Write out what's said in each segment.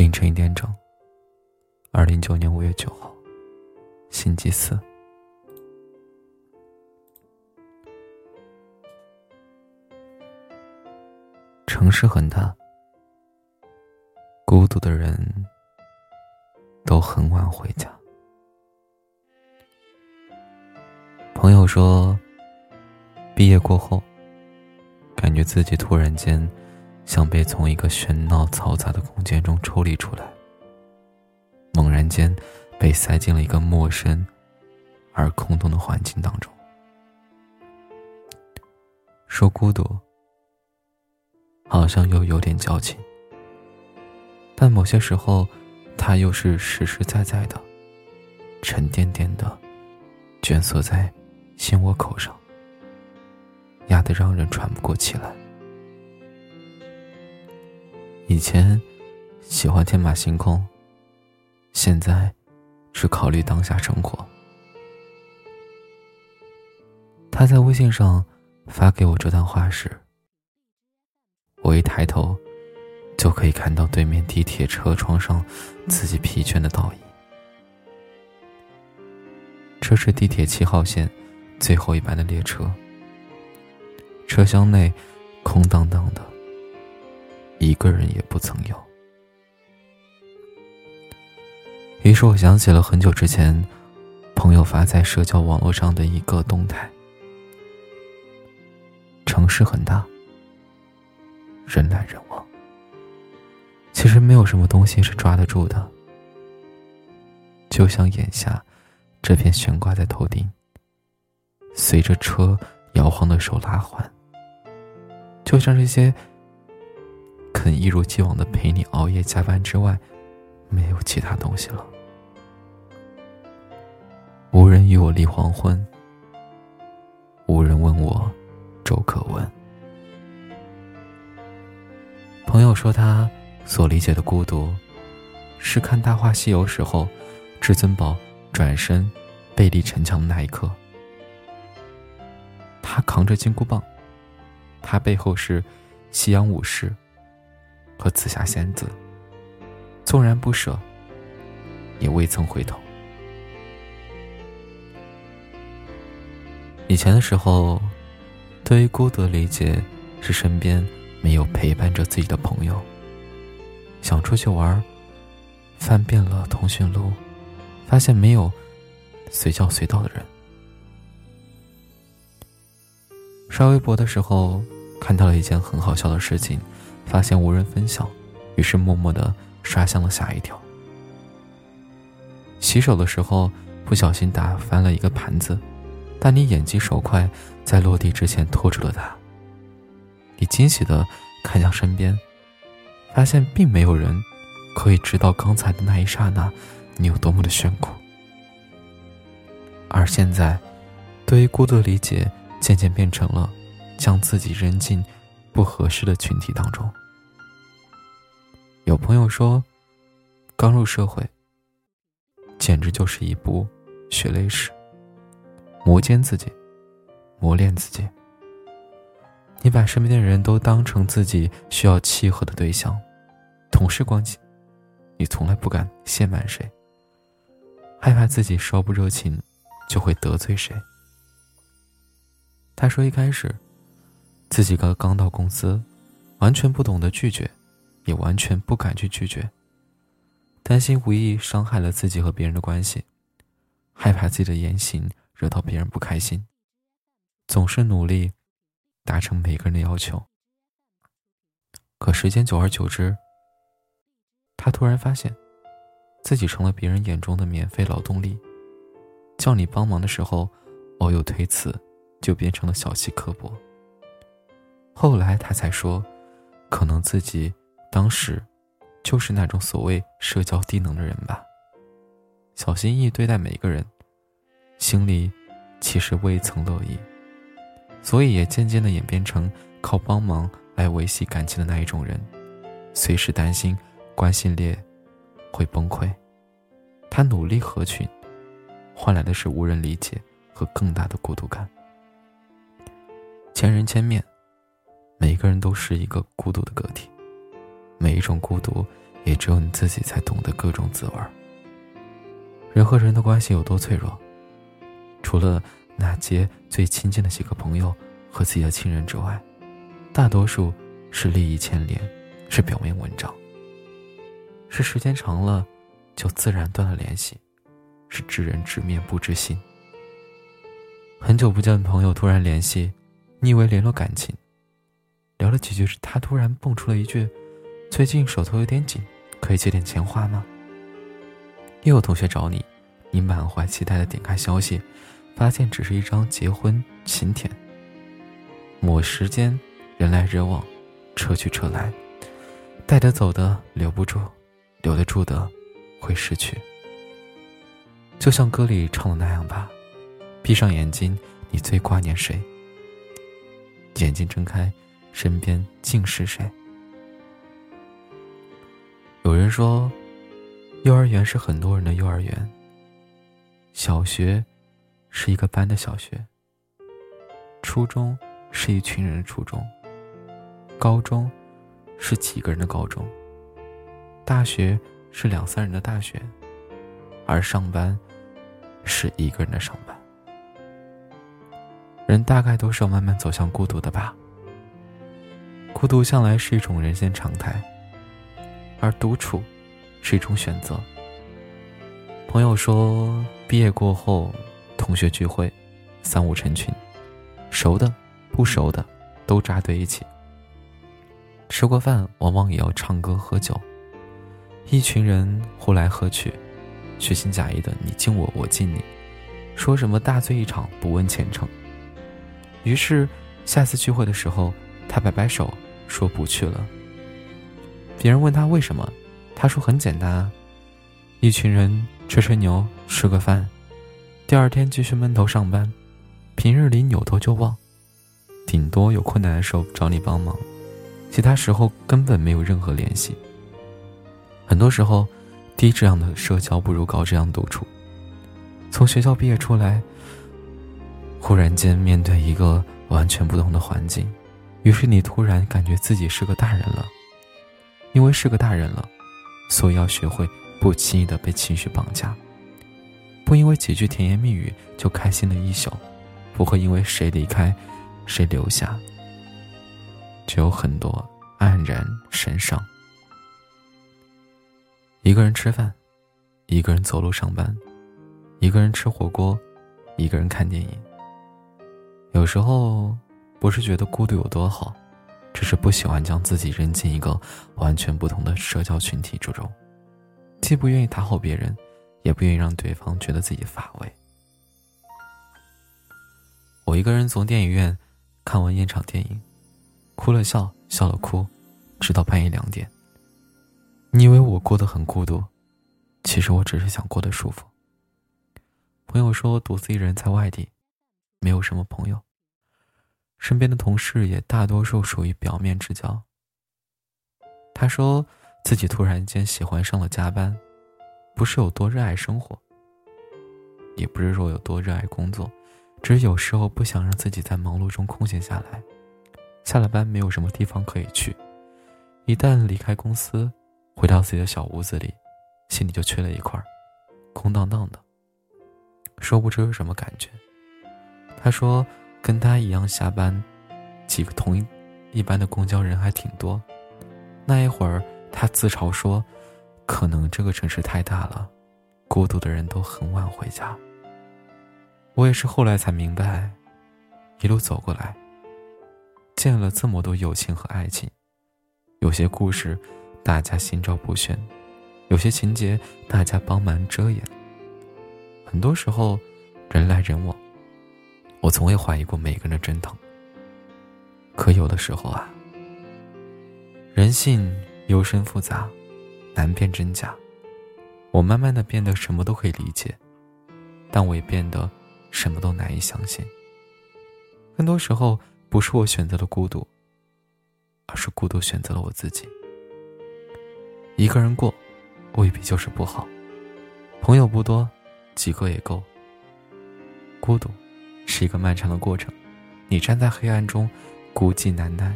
凌晨一点整。二零一九年五月九号，星期四。城市很大，孤独的人都很晚回家。朋友说，毕业过后，感觉自己突然间像被从一个喧闹嘈杂的空间中抽离出来。猛然间，被塞进了一个陌生而空洞的环境当中。说孤独，好像又有点矫情，但某些时候，它又是实实在在的、沉甸甸的，蜷缩在心窝口上，压得让人喘不过气来。以前喜欢天马行空。现在，只考虑当下生活。他在微信上发给我这段话时，我一抬头，就可以看到对面地铁车窗上自己疲倦的倒影。这是地铁七号线最后一班的列车，车厢内空荡荡的，一个人也不曾有。于是我想起了很久之前，朋友发在社交网络上的一个动态：城市很大，人来人往。其实没有什么东西是抓得住的，就像眼下这片悬挂在头顶、随着车摇晃的手拉环，就像这些肯一如既往的陪你熬夜加班之外。没有其他东西了。无人与我立黄昏，无人问我粥可温。朋友说，他所理解的孤独，是看《大话西游》时候，至尊宝转身背离城墙的那一刻。他扛着金箍棒，他背后是夕阳武士和紫霞仙子。纵然不舍，也未曾回头。以前的时候，对于孤独的理解是身边没有陪伴着自己的朋友。想出去玩，翻遍了通讯录，发现没有随叫随到的人。刷微博的时候，看到了一件很好笑的事情，发现无人分享，于是默默的。刷向了下一条。洗手的时候不小心打翻了一个盘子，但你眼疾手快，在落地之前拖住了它。你惊喜的看向身边，发现并没有人可以知道刚才的那一刹那你有多么的炫酷。而现在，对于孤独的理解渐渐变成了将自己扔进不合适的群体当中。有朋友说，刚入社会，简直就是一部血泪史，磨尖自己，磨练自己。你把身边的人都当成自己需要契合的对象，同事关系，你从来不敢亵慢谁，害怕自己稍不热情就会得罪谁。他说一开始，自己刚刚到公司，完全不懂得拒绝。也完全不敢去拒绝，担心无意伤害了自己和别人的关系，害怕自己的言行惹到别人不开心，总是努力达成每个人的要求。可时间久而久之，他突然发现，自己成了别人眼中的免费劳动力，叫你帮忙的时候，偶有推辞，就变成了小气刻薄。后来他才说，可能自己。当时，就是那种所谓社交低能的人吧，小心翼翼对待每个人，心里其实未曾乐意，所以也渐渐的演变成靠帮忙来维系感情的那一种人，随时担心关系链会崩溃。他努力合群，换来的是无人理解和更大的孤独感。千人千面，每个人都是一个孤独的个体。每一种孤独，也只有你自己才懂得各种滋味儿。人和人的关系有多脆弱？除了那些最亲近的几个朋友和自己的亲人之外，大多数是利益牵连，是表面文章，是时间长了就自然断了联系，是知人知面不知心。很久不见的朋友突然联系，你以为联络感情，聊了几句，他突然蹦出了一句：“最近手头有点紧，可以借点钱花吗？”又有同学找你，你满怀期待的点开消息，发现只是一张结婚请帖。某时间，人来人往，车去车来，带得走的留不住，留得住的会失去。就像歌里唱的那样吧。闭上眼睛，你最挂念谁？眼睛睁开，身边竟是谁？有人说，幼儿园是很多人的幼儿园。小学是一个班的小学。初中是一群人的初中。高中是几个人的高中。大学是两三人的大学。而上班是一个人的上班。人大概都是要慢慢走向孤独的吧。孤独向来是一种人间常态，而独处是一种选择。朋友说，毕业过后，同学聚会，三五成群，熟的、不熟的都扎堆一起。吃过饭，往往也要唱歌喝酒，一群人呼来喝去，虚情假意的你敬我，我敬你，说什么大醉一场，不问前程。于是，下次聚会的时候，他摆摆手说不去了。别人问他为什么，他说很简单啊，一群人吹吹牛，吃个饭，第二天继续闷头上班，平日里扭头就忘，顶多有困难的时候找你帮忙，其他时候根本没有任何联系。很多时候，低质量的社交不如高质量独处。从学校毕业出来。忽然间面对一个完全不同的环境，于是你突然感觉自己是个大人了。因为是个大人了，所以要学会不轻易的被情绪绑架，不因为几句甜言蜜语就开心了一宿，不会因为谁离开，谁留下，就有很多黯然神伤。一个人吃饭，一个人走路上班，一个人吃火锅，一个人看电影。有时候，不是觉得孤独有多好，只是不喜欢将自己扔进一个完全不同的社交群体之中，既不愿意讨好别人，也不愿意让对方觉得自己乏味。我一个人从电影院看完一场电影，哭了笑，笑了哭，直到半夜两点。你以为我过得很孤独，其实我只是想过得舒服。朋友说，独自一人在外地。没有什么朋友，身边的同事也大多数属于表面之交。他说自己突然间喜欢上了加班，不是有多热爱生活，也不是说有多热爱工作，只是有时候不想让自己在忙碌中空闲下来。下了班没有什么地方可以去，一旦离开公司，回到自己的小屋子里，心里就缺了一块，空荡荡的，说不出是什么感觉。他说：“跟他一样下班，几个同一一班的公交人还挺多。那一会儿，他自嘲说，可能这个城市太大了，孤独的人都很晚回家。我也是后来才明白，一路走过来，见了这么多友情和爱情，有些故事大家心照不宣，有些情节大家帮忙遮掩。很多时候，人来人往。”我从未怀疑过每个人的真诚，可有的时候啊，人性幽深复杂，难辨真假。我慢慢的变得什么都可以理解，但我也变得什么都难以相信。很多时候不是我选择了孤独，而是孤独选择了我自己。一个人过，未必就是不好。朋友不多，几个也够。孤独。是一个漫长的过程，你站在黑暗中，孤寂难耐，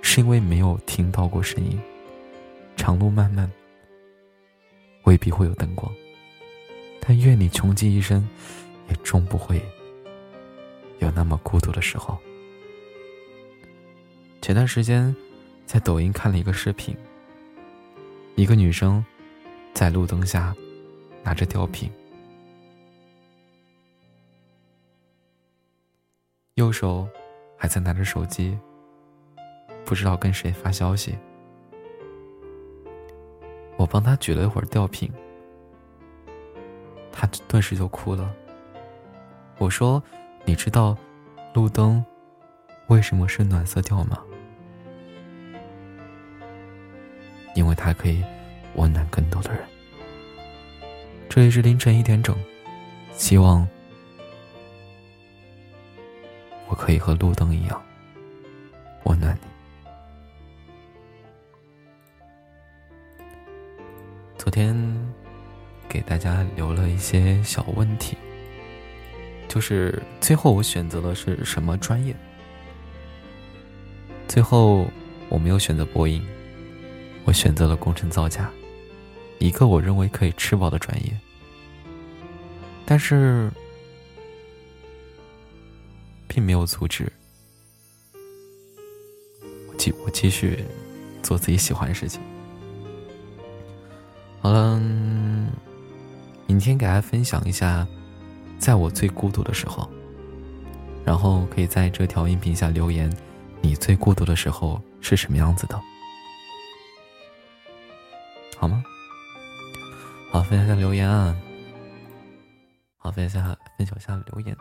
是因为没有听到过声音。长路漫漫，未必会有灯光，但愿你穷极一生，也终不会有那么孤独的时候。前段时间，在抖音看了一个视频，一个女生在路灯下拿着吊瓶，右手还在拿着手机，不知道跟谁发消息。我帮他举了一会儿吊瓶，他顿时就哭了。我说：“你知道路灯为什么是暖色调吗？因为它可以温暖更多的人。”这里是凌晨一点整，希望可以和路灯一样温暖你。昨天给大家留了一些小问题，就是最后我选择的是什么专业？最后我没有选择播音，我选择了工程造价，一个我认为可以吃饱的专业。但是，并没有阻止我继我继续做自己喜欢的事情。好了，明天给大家分享一下，在我最孤独的时候，然后可以在这条音频下留言，你最孤独的时候是什么样子的，好吗？好，分享下留言啊！好，分享下分享下留言，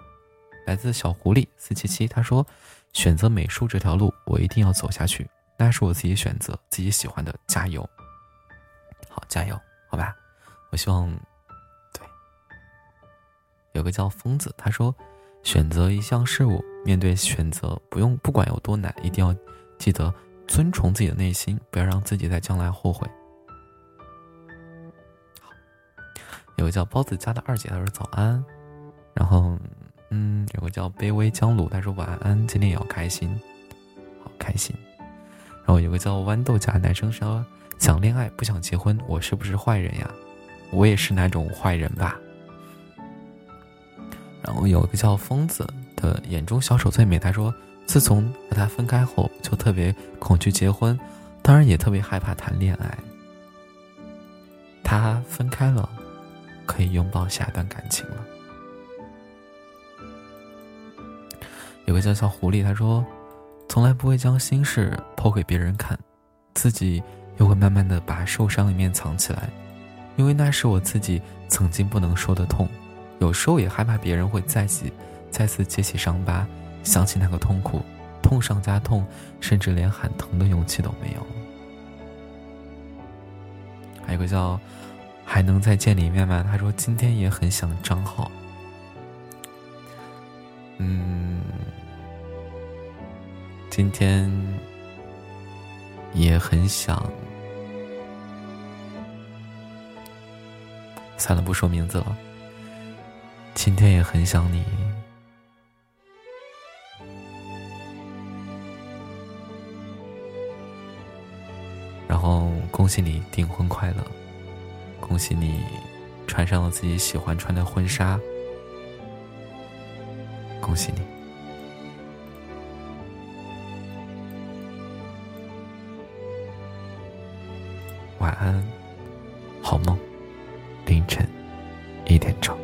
来自小狐狸四七七，他说：“选择美术这条路，我一定要走下去，那是我自己选择，自己喜欢的，加油！好，加油！”好吧，我希望，对，有个叫疯子，他说，选择一项事物，面对选择，不用不管有多难，一定要记得遵从自己的内心，不要让自己在将来后悔。好，有个叫包子家的二姐，她说早安，叫卑微江鲁，他说晚安，今天也要开心，好开心，然后有个叫豌豆荚男生说。想恋爱不想结婚，我是不是坏人呀？我也是那种坏人吧。然后有一个叫疯子的眼中小丑最美，他说：“自从和他分开后，就特别恐惧结婚，当然也特别害怕谈恋爱。他分开了，可以拥抱下一段感情了。”有个叫小狐狸，他说：“从来不会将心事剖给别人看，自己。”又会慢慢的把受伤一面藏起来，因为那是我自己曾经不能说的痛，有时候也害怕别人会再起，再次揭起伤疤，想起那个痛苦，痛上加痛，甚至连喊疼的勇气都没有。还有个叫还能再见你一面吗？他说今天也很想张浩，嗯，今天也很想。算了，不说名字了。今天也很想你，然后恭喜你订婚快乐，恭喜你穿上了自己喜欢穿的婚纱，恭喜你，晚安，好梦。凌晨一点钟。